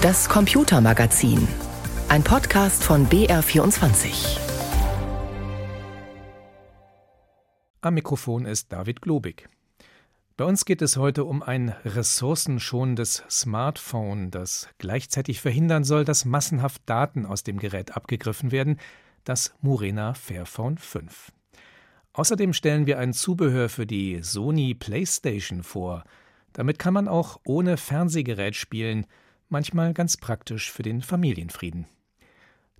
Das Computermagazin. Ein Podcast von BR24. Am Mikrofon ist David Globig. Bei uns geht es heute um ein ressourcenschonendes Smartphone, das gleichzeitig verhindern soll, dass massenhaft Daten aus dem Gerät abgegriffen werden, das Murena Fairphone 5. Außerdem stellen wir ein Zubehör für die Sony PlayStation vor. Damit kann man auch ohne Fernsehgerät spielen, manchmal ganz praktisch für den Familienfrieden.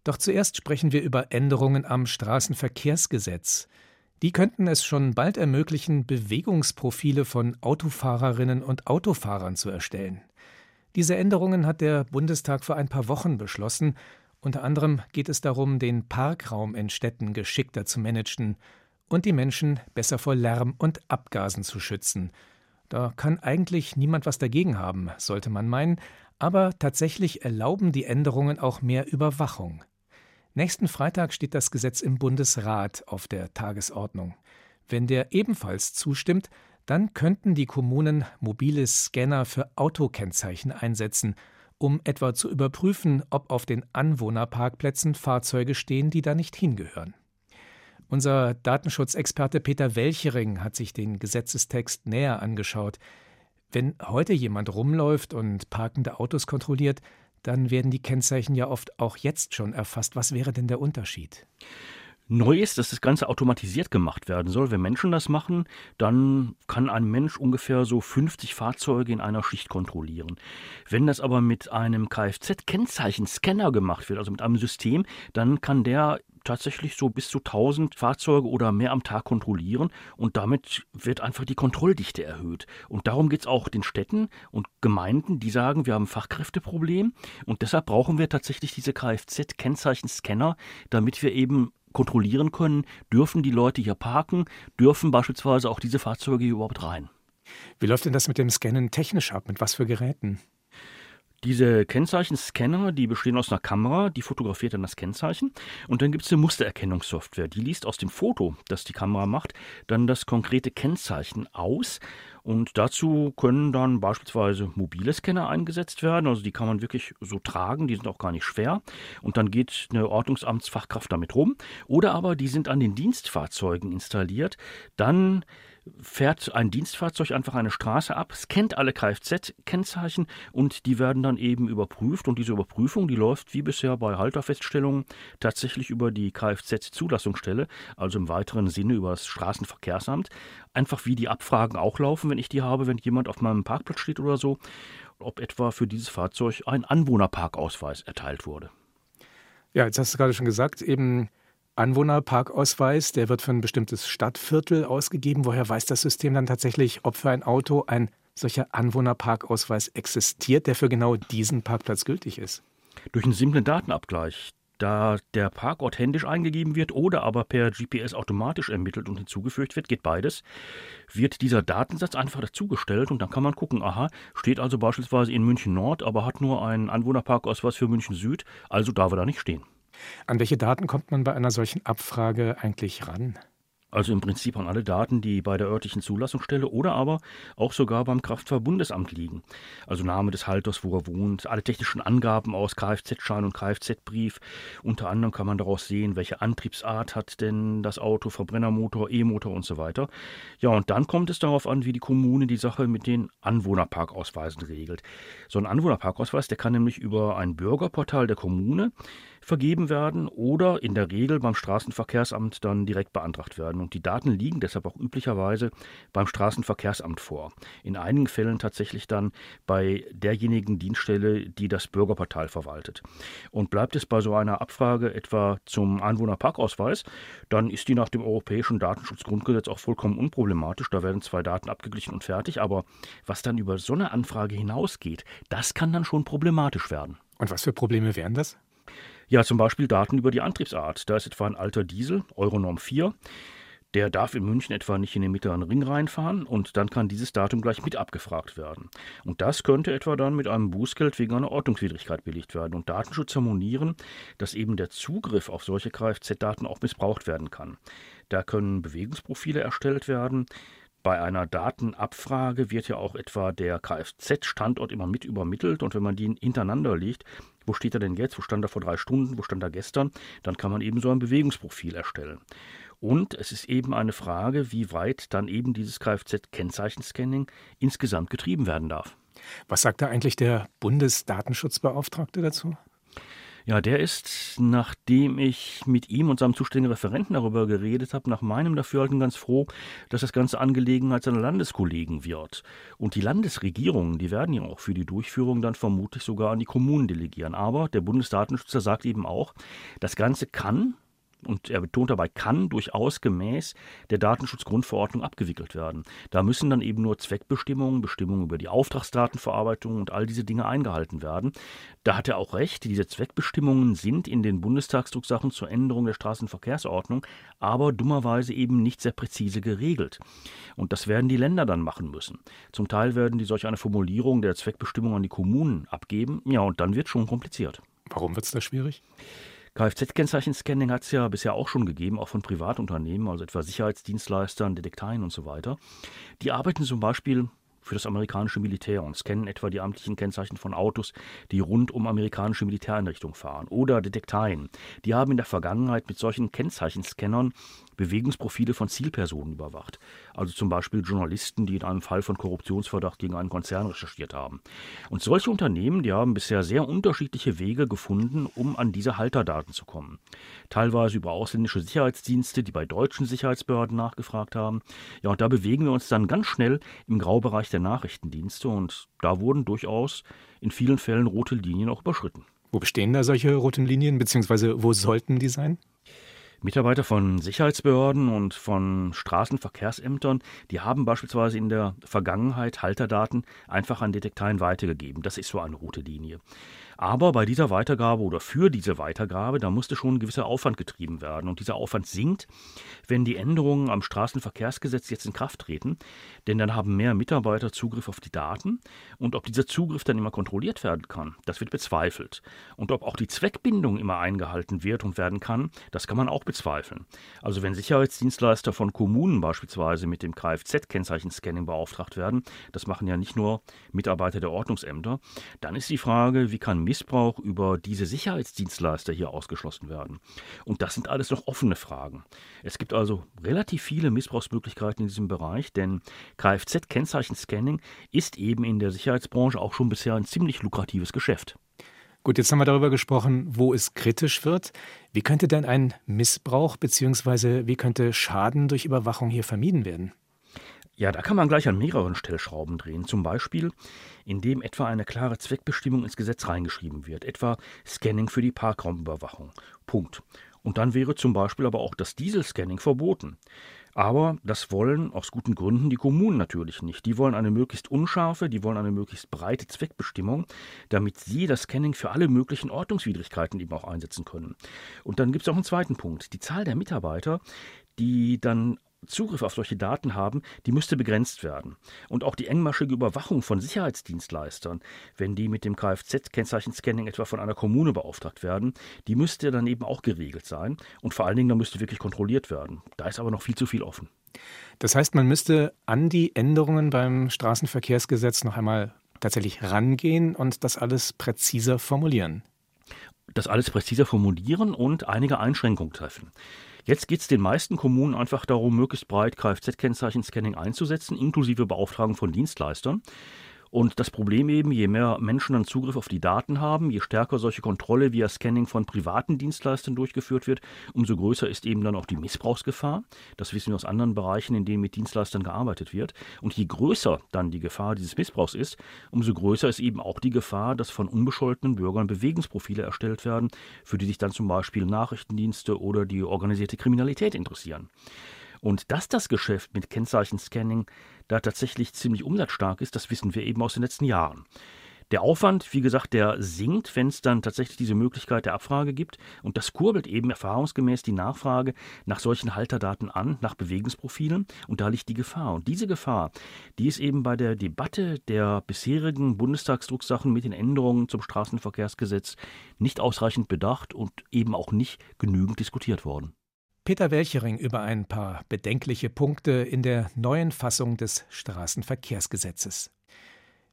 Doch zuerst sprechen wir über Änderungen am Straßenverkehrsgesetz. Die könnten es schon bald ermöglichen, Bewegungsprofile von Autofahrerinnen und Autofahrern zu erstellen. Diese Änderungen hat der Bundestag vor ein paar Wochen beschlossen. Unter anderem geht es darum, den Parkraum in Städten geschickter zu managen und die Menschen besser vor Lärm und Abgasen zu schützen. Da kann eigentlich niemand was dagegen haben, sollte man meinen, aber tatsächlich erlauben die Änderungen auch mehr Überwachung. Nächsten Freitag steht das Gesetz im Bundesrat auf der Tagesordnung. Wenn der ebenfalls zustimmt, dann könnten die Kommunen mobile Scanner für Autokennzeichen einsetzen, um etwa zu überprüfen, ob auf den Anwohnerparkplätzen Fahrzeuge stehen, die da nicht hingehören. Unser Datenschutzexperte Peter Welchering hat sich den Gesetzestext näher angeschaut. Wenn heute jemand rumläuft und parkende Autos kontrolliert, dann werden die Kennzeichen ja oft auch jetzt schon erfasst. Was wäre denn der Unterschied? Neu ist, dass das Ganze automatisiert gemacht werden soll. Wenn Menschen das machen, dann kann ein Mensch ungefähr so 50 Fahrzeuge in einer Schicht kontrollieren. Wenn das aber mit einem Kfz-Kennzeichenscanner gemacht wird, also mit einem System, dann kann der tatsächlich so bis zu 1000 Fahrzeuge oder mehr am Tag kontrollieren und damit wird einfach die Kontrolldichte erhöht. Und darum geht es auch den Städten und Gemeinden, die sagen, wir haben ein Fachkräfteproblem und deshalb brauchen wir tatsächlich diese Kfz-Kennzeichenscanner, damit wir eben kontrollieren können, dürfen die Leute hier parken, dürfen beispielsweise auch diese Fahrzeuge hier überhaupt rein. Wie läuft denn das mit dem Scannen technisch ab? Mit was für Geräten? Diese Kennzeichenscanner, die bestehen aus einer Kamera, die fotografiert dann das Kennzeichen. Und dann gibt es eine Mustererkennungssoftware, die liest aus dem Foto, das die Kamera macht, dann das konkrete Kennzeichen aus. Und dazu können dann beispielsweise mobile Scanner eingesetzt werden, also die kann man wirklich so tragen, die sind auch gar nicht schwer. Und dann geht eine Ordnungsamtsfachkraft damit rum. Oder aber die sind an den Dienstfahrzeugen installiert, dann fährt ein Dienstfahrzeug einfach eine Straße ab, scannt alle Kfz-Kennzeichen und die werden dann eben überprüft. Und diese Überprüfung, die läuft wie bisher bei Halterfeststellungen tatsächlich über die Kfz-Zulassungsstelle, also im weiteren Sinne über das Straßenverkehrsamt. Einfach wie die Abfragen auch laufen, wenn ich die habe, wenn jemand auf meinem Parkplatz steht oder so, ob etwa für dieses Fahrzeug ein Anwohnerparkausweis erteilt wurde. Ja, jetzt hast du gerade schon gesagt, eben Anwohnerparkausweis, der wird für ein bestimmtes Stadtviertel ausgegeben. Woher weiß das System dann tatsächlich, ob für ein Auto ein solcher Anwohnerparkausweis existiert, der für genau diesen Parkplatz gültig ist? Durch einen simplen Datenabgleich. Da der Parkort händisch eingegeben wird oder aber per GPS automatisch ermittelt und hinzugefügt wird, geht beides, wird dieser Datensatz einfach dazugestellt und dann kann man gucken, aha, steht also beispielsweise in München Nord, aber hat nur einen Anwohnerparkausweis für München Süd, also darf er da nicht stehen. An welche Daten kommt man bei einer solchen Abfrage eigentlich ran? Also im Prinzip an alle Daten, die bei der örtlichen Zulassungsstelle oder aber auch sogar beim Kraftfahrtbundesamt liegen. Also Name des Halters, wo er wohnt, alle technischen Angaben aus Kfz-Schein und Kfz-Brief. Unter anderem kann man daraus sehen, welche Antriebsart hat denn das Auto, Verbrennermotor, E-Motor und so weiter. Ja, und dann kommt es darauf an, wie die Kommune die Sache mit den Anwohnerparkausweisen regelt. So ein Anwohnerparkausweis, der kann nämlich über ein Bürgerportal der Kommune vergeben werden oder in der Regel beim Straßenverkehrsamt dann direkt beantragt werden. Und die Daten liegen deshalb auch üblicherweise beim Straßenverkehrsamt vor. In einigen Fällen tatsächlich dann bei derjenigen Dienststelle, die das Bürgerportal verwaltet. Und bleibt es bei so einer Abfrage etwa zum Anwohnerparkausweis, dann ist die nach dem Europäischen Datenschutzgrundgesetz auch vollkommen unproblematisch. Da werden zwei Daten abgeglichen und fertig. Aber was dann über so eine Anfrage hinausgeht, das kann dann schon problematisch werden. Und was für Probleme wären das? Ja, zum Beispiel Daten über die Antriebsart. Da ist etwa ein alter Diesel, Euronorm 4. Der darf in München etwa nicht in den mittleren Ring reinfahren und dann kann dieses Datum gleich mit abgefragt werden. Und das könnte etwa dann mit einem Bußgeld wegen einer Ordnungswidrigkeit belegt werden. Und Datenschützer monieren, dass eben der Zugriff auf solche Kfz-Daten auch missbraucht werden kann. Da können Bewegungsprofile erstellt werden, Bei einer Datenabfrage wird ja auch etwa der Kfz-Standort immer mit übermittelt und wenn man die hintereinander legt, wo steht er denn jetzt, wo stand er vor drei Stunden, wo stand er gestern, dann kann man eben so ein Bewegungsprofil erstellen. Und es ist eben eine Frage, wie weit dann eben dieses Kfz-Kennzeichenscanning insgesamt getrieben werden darf. Was sagt da eigentlich der Bundesdatenschutzbeauftragte dazu? Ja, der ist, nachdem ich mit ihm und seinem zuständigen Referenten darüber geredet habe, nach meinem Dafürhalten ganz froh, dass das Ganze Angelegenheit seiner Landeskollegen wird. Und die Landesregierungen, die werden ja auch für die Durchführung dann vermutlich sogar an die Kommunen delegieren. Aber der Bundesdatenschützer sagt eben auch, das Ganze kann und er betont dabei, kann durchaus gemäß der Datenschutzgrundverordnung abgewickelt werden. Da müssen dann eben nur Zweckbestimmungen, Bestimmungen über die Auftragsdatenverarbeitung und all diese Dinge eingehalten werden. Da hat er auch recht, diese Zweckbestimmungen sind in den Bundestagsdrucksachen zur Änderung der Straßenverkehrsordnung, aber dummerweise eben nicht sehr präzise geregelt. Und das werden die Länder dann machen müssen. Zum Teil werden die solch eine Formulierung der Zweckbestimmung an die Kommunen abgeben, ja, und dann wird schon kompliziert. Warum wird es da schwierig? Kfz-Kennzeichenscanning hat es ja bisher auch schon gegeben, auch von Privatunternehmen, also etwa Sicherheitsdienstleistern, Detekteien und so weiter. Die arbeiten zum Beispiel für das amerikanische Militär und scannen etwa die amtlichen Kennzeichen von Autos, die rund um amerikanische Militäreinrichtungen fahren. Oder Detekteien. Die haben in der Vergangenheit mit solchen Kennzeichenscannern Bewegungsprofile von Zielpersonen überwacht. Also zum Beispiel Journalisten, die in einem Fall von Korruptionsverdacht gegen einen Konzern recherchiert haben. Und solche Unternehmen, die haben bisher sehr unterschiedliche Wege gefunden, um an diese Halterdaten zu kommen. Teilweise über ausländische Sicherheitsdienste, die bei deutschen Sicherheitsbehörden nachgefragt haben. Ja, und da bewegen wir uns dann ganz schnell im Graubereich der Nachrichtendienste und da wurden durchaus in vielen Fällen rote Linien auch überschritten. Wo bestehen da solche roten Linien, beziehungsweise wo sollten die sein? Mitarbeiter von Sicherheitsbehörden und von Straßenverkehrsämtern, die haben beispielsweise in der Vergangenheit Halterdaten einfach an Detekteien weitergegeben. Das ist so eine rote Linie. Aber bei dieser Weitergabe oder für diese Weitergabe, da musste schon ein gewisser Aufwand getrieben werden. Und dieser Aufwand sinkt, wenn die Änderungen am Straßenverkehrsgesetz jetzt in Kraft treten. Denn dann haben mehr Mitarbeiter Zugriff auf die Daten. Und ob dieser Zugriff dann immer kontrolliert werden kann, das wird bezweifelt. Und ob auch die Zweckbindung immer eingehalten wird und werden kann, das kann man auch bezweifeln. Also wenn Sicherheitsdienstleister von Kommunen beispielsweise mit dem Kfz-Kennzeichenscanning beauftragt werden, das machen ja nicht nur Mitarbeiter der Ordnungsämter, dann ist die Frage, wie kann Missbrauch über diese Sicherheitsdienstleister hier ausgeschlossen werden? Und das sind alles noch offene Fragen. Es gibt also relativ viele Missbrauchsmöglichkeiten in diesem Bereich, denn Kfz-Kennzeichenscanning ist eben in der Sicherheitsbranche auch schon bisher ein ziemlich lukratives Geschäft. Gut, jetzt haben wir darüber gesprochen, wo es kritisch wird. Wie könnte denn ein Missbrauch bzw. wie könnte Schaden durch Überwachung hier vermieden werden? Ja, da kann man gleich an mehreren Stellschrauben drehen. Zum Beispiel, indem etwa eine klare Zweckbestimmung ins Gesetz reingeschrieben wird, etwa Scanning für die Parkraumüberwachung. Punkt. Und dann wäre zum Beispiel aber auch das Dieselscanning verboten. Aber das wollen aus guten Gründen die Kommunen natürlich nicht. Die wollen eine möglichst unscharfe, die wollen eine möglichst breite Zweckbestimmung, damit sie das Scanning für alle möglichen Ordnungswidrigkeiten eben auch einsetzen können. Und dann gibt es auch einen zweiten Punkt. Die Zahl der Mitarbeiter, die dann Zugriff auf solche Daten haben, die müsste begrenzt werden. Und auch die engmaschige Überwachung von Sicherheitsdienstleistern, wenn die mit dem Kfz-Kennzeichenscanning etwa von einer Kommune beauftragt werden, die müsste dann eben auch geregelt sein. Und vor allen Dingen, da müsste wirklich kontrolliert werden. Da ist aber noch viel zu viel offen. Das heißt, man müsste an die Änderungen beim Straßenverkehrsgesetz noch einmal tatsächlich rangehen und das alles präziser formulieren. Das alles präziser formulieren und einige Einschränkungen treffen. Jetzt geht es den meisten Kommunen einfach darum, möglichst breit Kfz-Kennzeichen-Scanning einzusetzen, inklusive Beauftragung von Dienstleistern. Und das Problem eben, je mehr Menschen dann Zugriff auf die Daten haben, je stärker solche Kontrolle via Scanning von privaten Dienstleistern durchgeführt wird, umso größer ist eben dann auch die Missbrauchsgefahr. Das wissen wir aus anderen Bereichen, in denen mit Dienstleistern gearbeitet wird. Und je größer dann die Gefahr dieses Missbrauchs ist, umso größer ist eben auch die Gefahr, dass von unbescholtenen Bürgern Bewegungsprofile erstellt werden, für die sich dann zum Beispiel Nachrichtendienste oder die organisierte Kriminalität interessieren. Und dass das Geschäft mit Kennzeichenscanning da tatsächlich ziemlich umsatzstark ist, das wissen wir eben aus den letzten Jahren. Der Aufwand, wie gesagt, der sinkt, wenn es dann tatsächlich diese Möglichkeit der Abfrage gibt. Und das kurbelt eben erfahrungsgemäß die Nachfrage nach solchen Halterdaten an, nach Bewegungsprofilen. Und da liegt die Gefahr. Und diese Gefahr, die ist eben bei der Debatte der bisherigen Bundestagsdrucksachen mit den Änderungen zum Straßenverkehrsgesetz nicht ausreichend bedacht und eben auch nicht genügend diskutiert worden. Peter Welchering über ein paar bedenkliche Punkte in der neuen Fassung des Straßenverkehrsgesetzes.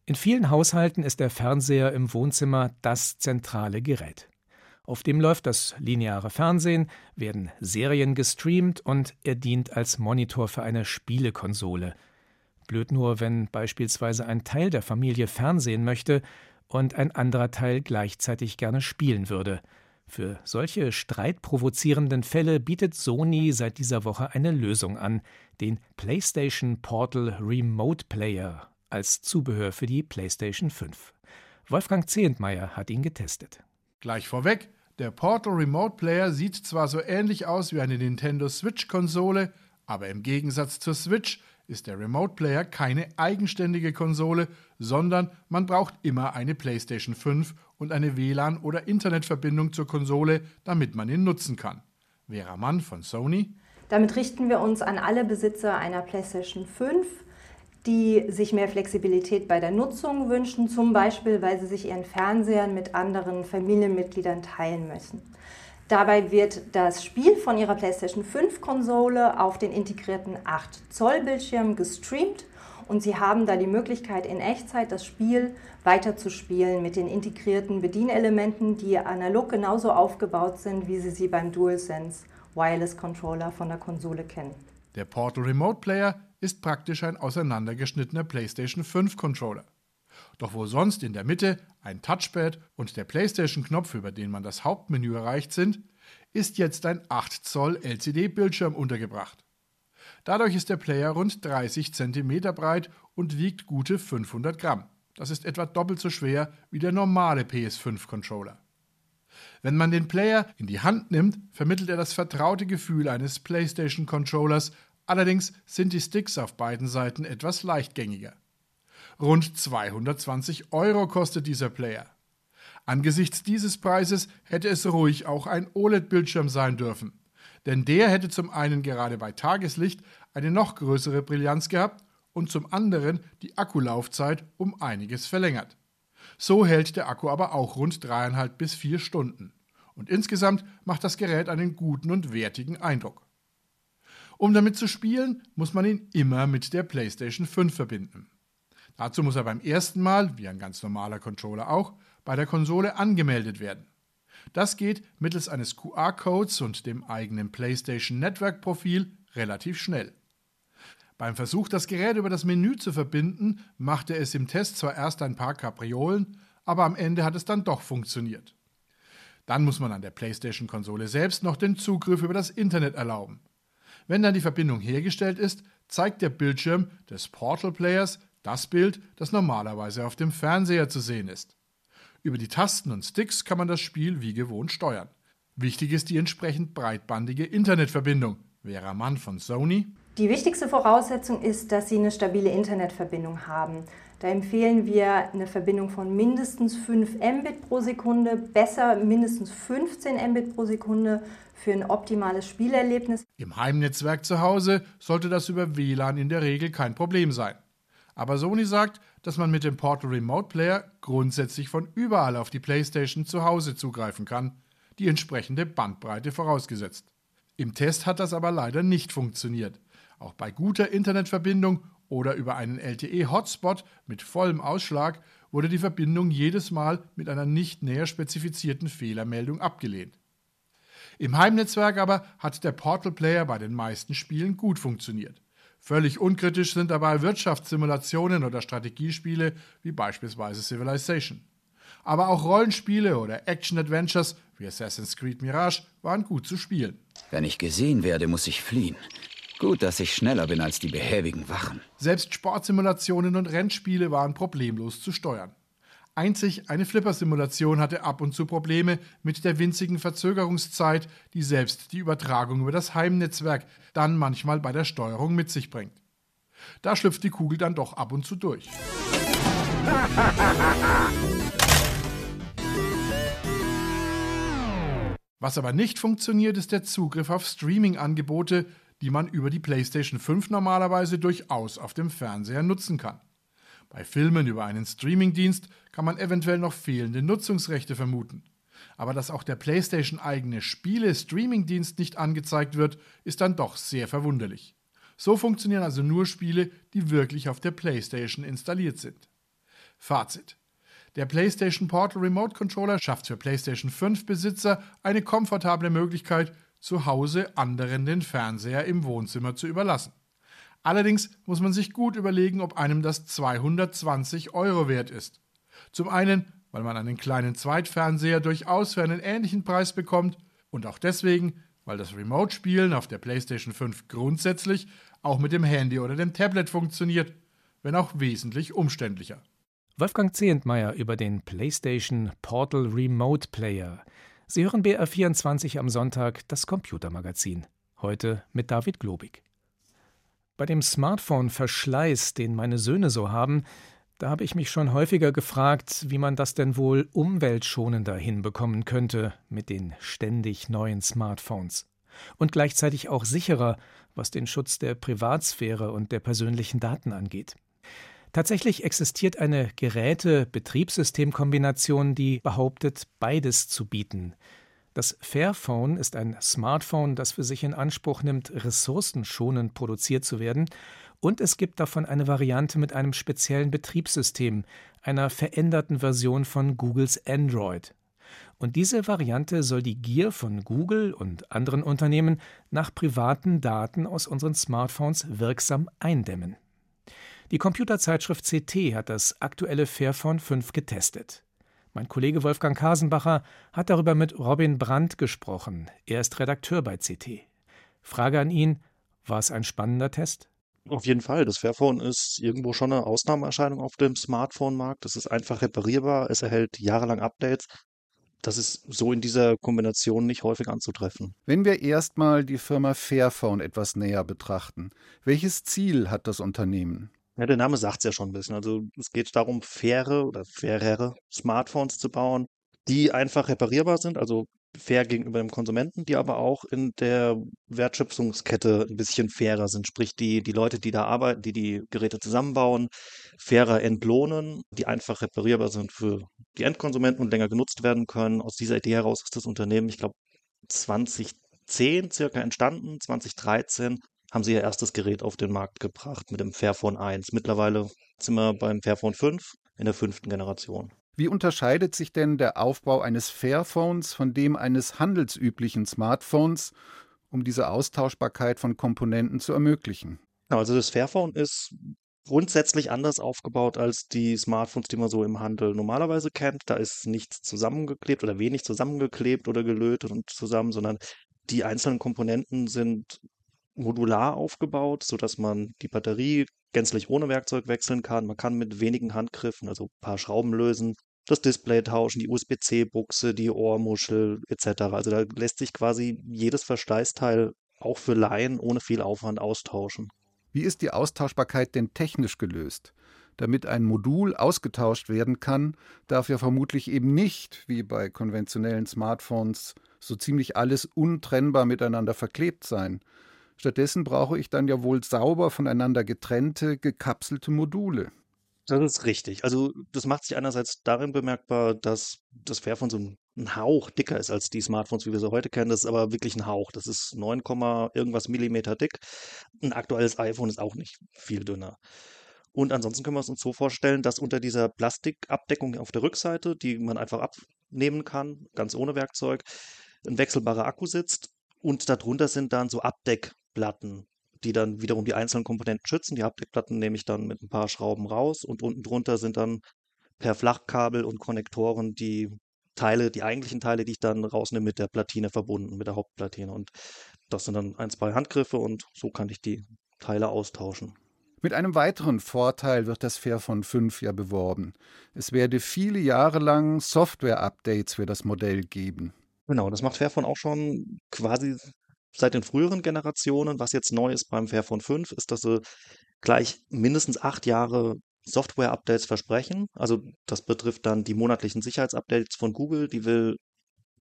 In vielen Haushalten ist der Fernseher im Wohnzimmer das zentrale Gerät. Auf dem läuft das lineare Fernsehen, werden Serien gestreamt und er dient als Monitor für eine Spielekonsole. Blöd nur, wenn beispielsweise ein Teil der Familie Fernsehen möchte und ein anderer Teil gleichzeitig gerne spielen würde. Für solche streitprovozierenden Fälle bietet Sony seit dieser Woche eine Lösung an, den PlayStation Portal Remote Player als Zubehör für die PlayStation 5. Wolfgang Zehentmeier hat ihn getestet. Gleich vorweg, der Portal Remote Player sieht zwar so ähnlich aus wie eine Nintendo Switch-Konsole, aber im Gegensatz zur Switch ist der Remote Player keine eigenständige Konsole, sondern man braucht immer eine PlayStation 5 und eine WLAN- oder Internetverbindung zur Konsole, damit man ihn nutzen kann. Vera Mann von Sony. Damit richten wir uns an alle Besitzer einer PlayStation 5, die sich mehr Flexibilität bei der Nutzung wünschen, zum Beispiel weil sie sich ihren Fernseher mit anderen Familienmitgliedern teilen müssen. Dabei wird das Spiel von ihrer PlayStation 5 Konsole auf den integrierten 8 Zoll Bildschirm gestreamt und Sie haben da die Möglichkeit, in Echtzeit das Spiel weiterzuspielen mit den integrierten Bedienelementen, die analog genauso aufgebaut sind, wie Sie sie beim DualSense Wireless Controller von der Konsole kennen. Der Portal Remote Player ist praktisch ein auseinandergeschnittener PlayStation 5 Controller. Doch wo sonst in der Mitte ein Touchpad und der PlayStation-Knopf, über den man das Hauptmenü erreicht, sind, ist jetzt ein 8 Zoll LCD-Bildschirm untergebracht. Dadurch ist der Player rund 30 cm breit und wiegt gute 500 Gramm. Das ist etwa doppelt so schwer wie der normale PS5-Controller. Wenn man den Player in die Hand nimmt, vermittelt er das vertraute Gefühl eines PlayStation-Controllers, allerdings sind die Sticks auf beiden Seiten etwas leichtgängiger. Rund 220 Euro kostet dieser Player. Angesichts dieses Preises hätte es ruhig auch ein OLED-Bildschirm sein dürfen denn der hätte zum einen gerade bei Tageslicht eine noch größere Brillanz gehabt und zum anderen die Akkulaufzeit um einiges verlängert. So hält der Akku aber auch rund dreieinhalb bis vier Stunden. Und insgesamt macht das Gerät einen guten und wertigen Eindruck. Um damit zu spielen, muss man ihn immer mit der PlayStation 5 verbinden. Dazu muss er beim ersten Mal, wie ein ganz normaler Controller auch, bei der Konsole angemeldet werden. Das geht mittels eines QR-Codes und dem eigenen PlayStation Network-Profil relativ schnell. Beim Versuch, das Gerät über das Menü zu verbinden, machte es im Test zwar erst ein paar Kapriolen, aber am Ende hat es dann doch funktioniert. Dann muss man an der PlayStation-Konsole selbst noch den Zugriff über das Internet erlauben. Wenn dann die Verbindung hergestellt ist, zeigt der Bildschirm des Portal Players das Bild, das normalerweise auf dem Fernseher zu sehen ist. Über die Tasten und Sticks kann man das Spiel wie gewohnt steuern. Wichtig ist die entsprechend breitbandige Internetverbindung. Vera Mann von Sony. Die wichtigste Voraussetzung ist, dass Sie eine stabile Internetverbindung haben. Da empfehlen wir eine Verbindung von mindestens 5 Mbit pro Sekunde, besser mindestens 15 Mbit pro Sekunde für ein optimales Spielerlebnis. Im Heimnetzwerk zu Hause sollte das über WLAN in der Regel kein Problem sein. Aber Sony sagt, dass man mit dem Portal Remote Player grundsätzlich von überall auf die PlayStation zu Hause zugreifen kann, die entsprechende Bandbreite vorausgesetzt. Im Test hat das aber leider nicht funktioniert. Auch bei guter Internetverbindung oder über einen LTE-Hotspot mit vollem Ausschlag wurde die Verbindung jedes Mal mit einer nicht näher spezifizierten Fehlermeldung abgelehnt. Im Heimnetzwerk aber hat der Portal Player bei den meisten Spielen gut funktioniert. Völlig unkritisch sind dabei Wirtschaftssimulationen oder Strategiespiele wie beispielsweise Civilization. Aber auch Rollenspiele oder Action-Adventures wie Assassin's Creed Mirage waren gut zu spielen. Wenn ich gesehen werde, muss ich fliehen. Gut, dass ich schneller bin als die behäbigen Wachen. Selbst Sportsimulationen und Rennspiele waren problemlos zu steuern. Einzig eine Flipper-Simulation hatte ab und zu Probleme mit der winzigen Verzögerungszeit, die selbst die Übertragung über das Heimnetzwerk dann manchmal bei der Steuerung mit sich bringt. Da schlüpft die Kugel dann doch ab und zu durch. Was aber nicht funktioniert, ist der Zugriff auf Streaming-Angebote, die man über die PlayStation 5 normalerweise durchaus auf dem Fernseher nutzen kann. Bei Filmen über einen Streamingdienst kann man eventuell noch fehlende Nutzungsrechte vermuten. Aber dass auch der PlayStation eigene Spiele-Streaming-Dienst nicht angezeigt wird, ist dann doch sehr verwunderlich. So funktionieren also nur Spiele, die wirklich auf der PlayStation installiert sind. Fazit. Der PlayStation Portal Remote Controller schafft für PlayStation 5 Besitzer eine komfortable Möglichkeit, zu Hause anderen den Fernseher im Wohnzimmer zu überlassen. Allerdings muss man sich gut überlegen, ob einem das 220 Euro wert ist. Zum einen, weil man einen kleinen Zweitfernseher durchaus für einen ähnlichen Preis bekommt und auch deswegen, weil das Remote-Spielen auf der PlayStation 5 grundsätzlich auch mit dem Handy oder dem Tablet funktioniert, wenn auch wesentlich umständlicher. Wolfgang Zehentmeier über den PlayStation Portal Remote Player. Sie hören BR24 am Sonntag, das Computermagazin. Heute mit David Globig. Bei dem Smartphone-Verschleiß, den meine Söhne so haben, da habe ich mich schon häufiger gefragt, wie man das denn wohl umweltschonender hinbekommen könnte mit den ständig neuen Smartphones. Und gleichzeitig auch sicherer, was den Schutz der Privatsphäre und der persönlichen Daten angeht. Tatsächlich existiert eine Geräte-Betriebssystem-Kombination, die behauptet, beides zu bieten. Das Fairphone ist ein Smartphone, das für sich in Anspruch nimmt, ressourcenschonend produziert zu werden, und es gibt davon eine Variante mit einem speziellen Betriebssystem, einer veränderten Version von Googles Android. Und diese Variante soll die Gier von Google und anderen Unternehmen nach privaten Daten aus unseren Smartphones wirksam eindämmen. Die Computerzeitschrift CT hat das aktuelle Fairphone 5 getestet. Mein Kollege Wolfgang Kasenbacher hat darüber mit Robin Brandt gesprochen. Er ist Redakteur bei CT. Frage an ihn: War es ein spannender Test? Auf jeden Fall. Das Fairphone ist irgendwo schon eine Ausnahmeerscheinung auf dem Smartphone-Markt. Es ist einfach reparierbar. Es erhält jahrelang Updates. Das ist so in dieser Kombination nicht häufig anzutreffen. Wenn wir erstmal die Firma Fairphone etwas näher betrachten, welches Ziel hat das Unternehmen? Ja, der Name sagt es ja schon ein bisschen. Also es geht darum, faire oder fairere Smartphones zu bauen, die einfach reparierbar sind, also fair gegenüber dem Konsumenten, die aber auch in der Wertschöpfungskette ein bisschen fairer sind. Sprich, die, die Leute, die da arbeiten, die die Geräte zusammenbauen, fairer entlohnen, die einfach reparierbar sind für die Endkonsumenten und länger genutzt werden können. Aus dieser Idee heraus ist das Unternehmen, ich glaube, 2010 circa entstanden, 2013 haben sie ihr erstes Gerät auf den Markt gebracht mit dem Fairphone 1. Mittlerweile sind wir beim Fairphone 5 in der fünften Generation. Wie unterscheidet sich denn der Aufbau eines Fairphones von dem eines handelsüblichen Smartphones, um diese Austauschbarkeit von Komponenten zu ermöglichen? Also das Fairphone ist grundsätzlich anders aufgebaut als die Smartphones, die man so im Handel normalerweise kennt. Da ist nichts zusammengeklebt oder wenig zusammengeklebt oder gelötet und zusammen, sondern die einzelnen Komponenten sind modular aufgebaut, sodass man die Batterie gänzlich ohne Werkzeug wechseln kann. Man kann mit wenigen Handgriffen, also ein paar Schrauben lösen, das Display tauschen, die USB-C-Buchse, die Ohrmuschel etc. Also da lässt sich quasi jedes Verschleißteil auch für Laien ohne viel Aufwand austauschen. Wie ist die Austauschbarkeit denn technisch gelöst? Damit ein Modul ausgetauscht werden kann, darf ja vermutlich eben nicht, wie bei konventionellen Smartphones, so ziemlich alles untrennbar miteinander verklebt sein. Stattdessen brauche ich dann ja wohl sauber voneinander getrennte, gekapselte Module. Das ist richtig. Also das macht sich einerseits darin bemerkbar, dass das Fairphone so ein Hauch dicker ist als die Smartphones, wie wir sie heute kennen. Das ist aber wirklich ein Hauch. Das ist 9, irgendwas Millimeter dick. Ein aktuelles iPhone ist auch nicht viel dünner. Und ansonsten können wir es uns so vorstellen, dass unter dieser Plastikabdeckung auf der Rückseite, die man einfach abnehmen kann, ganz ohne Werkzeug, ein wechselbarer Akku sitzt und darunter sind dann so Abdeckplatten, die dann wiederum die einzelnen Komponenten schützen. Die Abdeckplatten nehme ich dann mit ein paar Schrauben raus und unten drunter sind dann per Flachkabel und Konnektoren die Teile, die eigentlichen Teile, die ich dann rausnehme, mit der Platine verbunden, mit der Hauptplatine. Und das sind dann ein, zwei Handgriffe und so kann ich die Teile austauschen. Mit einem weiteren Vorteil wird das Fairphone 5 ja beworben. Es werde viele Jahre lang Software-Updates für das Modell geben. Genau, das macht Fairphone auch schon quasi seit den früheren Generationen. Was jetzt neu ist beim Fairphone 5, ist, dass sie gleich mindestens acht Jahre Software-Updates versprechen. Also das betrifft dann die monatlichen Sicherheitsupdates von Google. Die will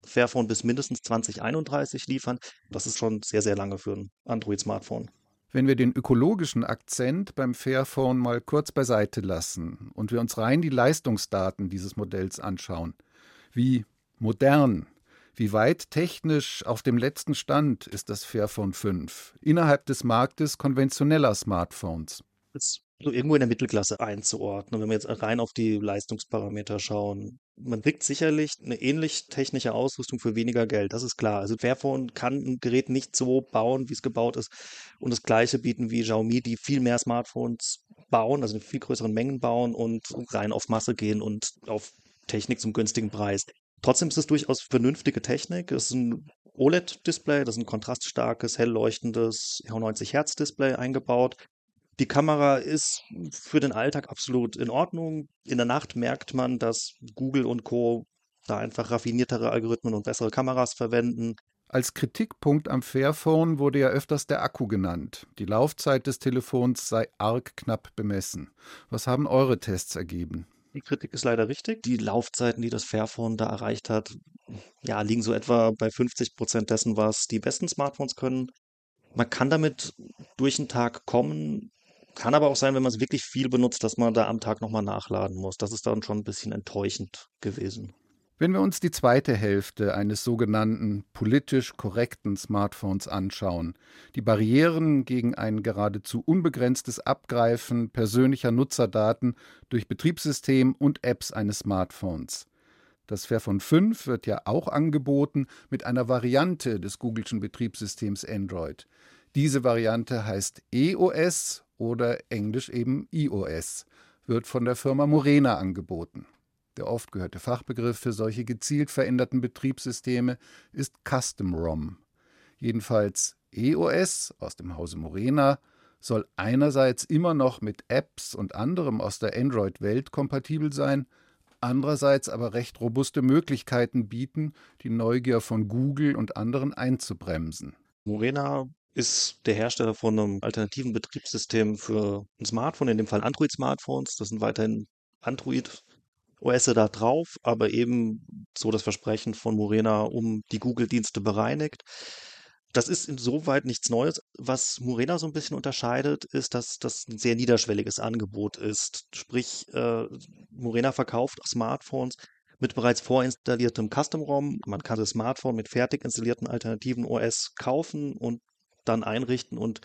Fairphone bis mindestens 2031 liefern. Das ist schon sehr, sehr lange für ein Android-Smartphone. Wenn wir den ökologischen Akzent beim Fairphone mal kurz beiseite lassen und wir uns rein die Leistungsdaten dieses Modells anschauen, wie Modern. Wie weit technisch auf dem letzten Stand ist das Fairphone 5 innerhalb des Marktes konventioneller Smartphones? Ist so irgendwo in der Mittelklasse einzuordnen, wenn wir jetzt rein auf die Leistungsparameter schauen. Man kriegt sicherlich eine ähnlich technische Ausrüstung für weniger Geld, das ist klar. Also Fairphone kann ein Gerät nicht so bauen, wie es gebaut ist und das gleiche bieten wie Xiaomi, die viel mehr Smartphones bauen, also in viel größeren Mengen bauen und rein auf Masse gehen und auf Technik zum günstigen Preis. Trotzdem ist es durchaus vernünftige Technik. Es ist ein OLED-Display, das ist ein kontraststarkes, hell leuchtendes 90 Hertz Display eingebaut. Die Kamera ist für den Alltag absolut in Ordnung. In der Nacht merkt man, dass Google und Co. da einfach raffiniertere Algorithmen und bessere Kameras verwenden. Als Kritikpunkt am Fairphone wurde ja öfters der Akku genannt. Die Laufzeit des Telefons sei arg knapp bemessen. Was haben eure Tests ergeben? Die Kritik ist leider richtig. Die Laufzeiten, die das Fairphone da erreicht hat, ja, liegen so etwa bei 50 Prozent dessen, was die besten Smartphones können. Man kann damit durch den Tag kommen, kann aber auch sein, wenn man es wirklich viel benutzt, dass man da am Tag nochmal nachladen muss. Das ist dann schon ein bisschen enttäuschend gewesen. Wenn wir uns die zweite Hälfte eines sogenannten politisch korrekten Smartphones anschauen, die Barrieren gegen ein geradezu unbegrenztes Abgreifen persönlicher Nutzerdaten durch Betriebssystem und Apps eines Smartphones. Das Fairphone 5 wird ja auch angeboten mit einer Variante des Googleschen Betriebssystems Android. Diese Variante heißt EOS oder englisch eben iOS, wird von der Firma Morena angeboten. Der oft gehörte Fachbegriff für solche gezielt veränderten Betriebssysteme ist Custom ROM. Jedenfalls EOS aus dem Hause Morena soll einerseits immer noch mit Apps und anderem aus der Android-Welt kompatibel sein, andererseits aber recht robuste Möglichkeiten bieten, die Neugier von Google und anderen einzubremsen. Morena ist der Hersteller von einem alternativen Betriebssystem für ein Smartphone, in dem Fall Android-Smartphones. Das sind weiterhin Android OS da drauf, aber eben so das Versprechen von Morena um die Google-Dienste bereinigt. Das ist insoweit nichts Neues. Was Morena so ein bisschen unterscheidet, ist, dass das ein sehr niederschwelliges Angebot ist. Sprich, äh, Morena verkauft Smartphones mit bereits vorinstalliertem Custom-ROM. Man kann das Smartphone mit fertig installierten alternativen OS kaufen und dann einrichten und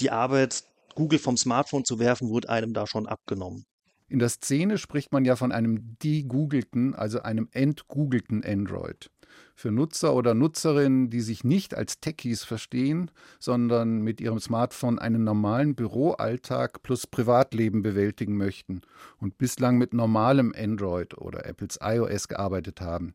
die Arbeit, Google vom Smartphone zu werfen, wurde einem da schon abgenommen. In der Szene spricht man ja von einem degoogelten, also einem entgoogelten Android. Für Nutzer oder Nutzerinnen, die sich nicht als Techies verstehen, sondern mit ihrem Smartphone einen normalen Büroalltag plus Privatleben bewältigen möchten und bislang mit normalem Android oder Apples iOS gearbeitet haben.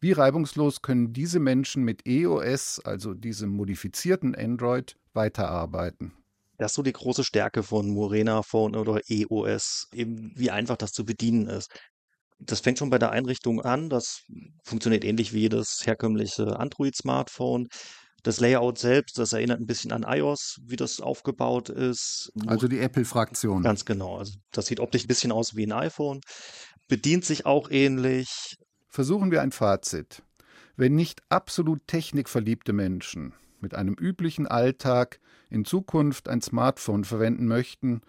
Wie reibungslos können diese Menschen mit EOS, also diesem modifizierten Android, weiterarbeiten? Das ist so die große Stärke von Morena Phone oder EOS, eben wie einfach das zu bedienen ist. Das fängt schon bei der Einrichtung an. Das funktioniert ähnlich wie das herkömmliche Android-Smartphone. Das Layout selbst, das erinnert ein bisschen an iOS, wie das aufgebaut ist. Also die Apple-Fraktion. Ganz genau. Also das sieht optisch ein bisschen aus wie ein iPhone. Bedient sich auch ähnlich. Versuchen wir ein Fazit. Wenn nicht absolut technikverliebte Menschen mit einem üblichen Alltag in Zukunft ein Smartphone verwenden möchten,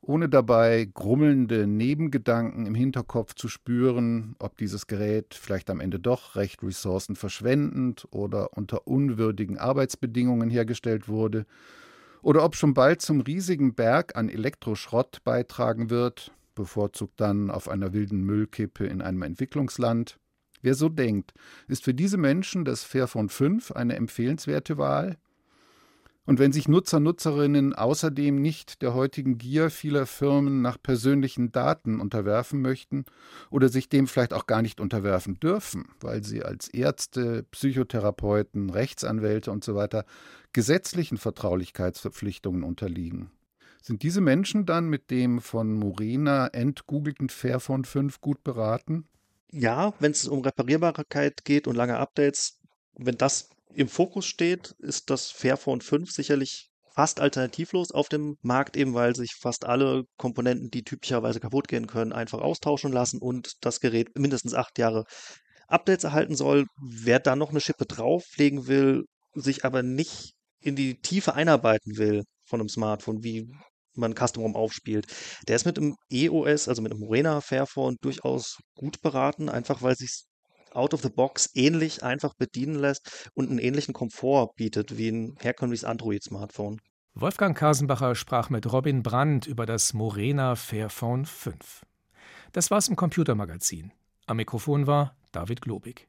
ohne dabei grummelnde Nebengedanken im Hinterkopf zu spüren, ob dieses Gerät vielleicht am Ende doch recht ressourcenverschwendend oder unter unwürdigen Arbeitsbedingungen hergestellt wurde, oder ob schon bald zum riesigen Berg an Elektroschrott beitragen wird, bevorzugt dann auf einer wilden Müllkippe in einem Entwicklungsland. Wer so denkt, ist für diese Menschen das Fairphone 5 eine empfehlenswerte Wahl? Und wenn sich Nutzer, Nutzerinnen außerdem nicht der heutigen Gier vieler Firmen nach persönlichen Daten unterwerfen möchten oder sich dem vielleicht auch gar nicht unterwerfen dürfen, weil sie als Ärzte, Psychotherapeuten, Rechtsanwälte usw. So gesetzlichen Vertraulichkeitsverpflichtungen unterliegen, sind diese Menschen dann mit dem von Morena entgoogelten Fairphone 5 gut beraten? Ja, wenn es um Reparierbarkeit geht und lange Updates, wenn das im Fokus steht, ist das Fairphone 5 sicherlich fast alternativlos auf dem Markt, eben weil sich fast alle Komponenten, die typischerweise kaputt gehen können, einfach austauschen lassen und das Gerät mindestens acht Jahre Updates erhalten soll. Wer da noch eine Schippe drauflegen will, sich aber nicht in die Tiefe einarbeiten will von einem Smartphone, wie man Custom ROM aufspielt, der ist mit dem EOS, also mit dem Morena Fairphone, durchaus gut beraten, einfach weil sich out of the box ähnlich einfach bedienen lässt und einen ähnlichen Komfort bietet wie ein herkömmliches Android-Smartphone. Wolfgang Kasenbacher sprach mit Robin Brandt über das Morena Fairphone 5. Das war's im Computermagazin. Am Mikrofon war David Globig.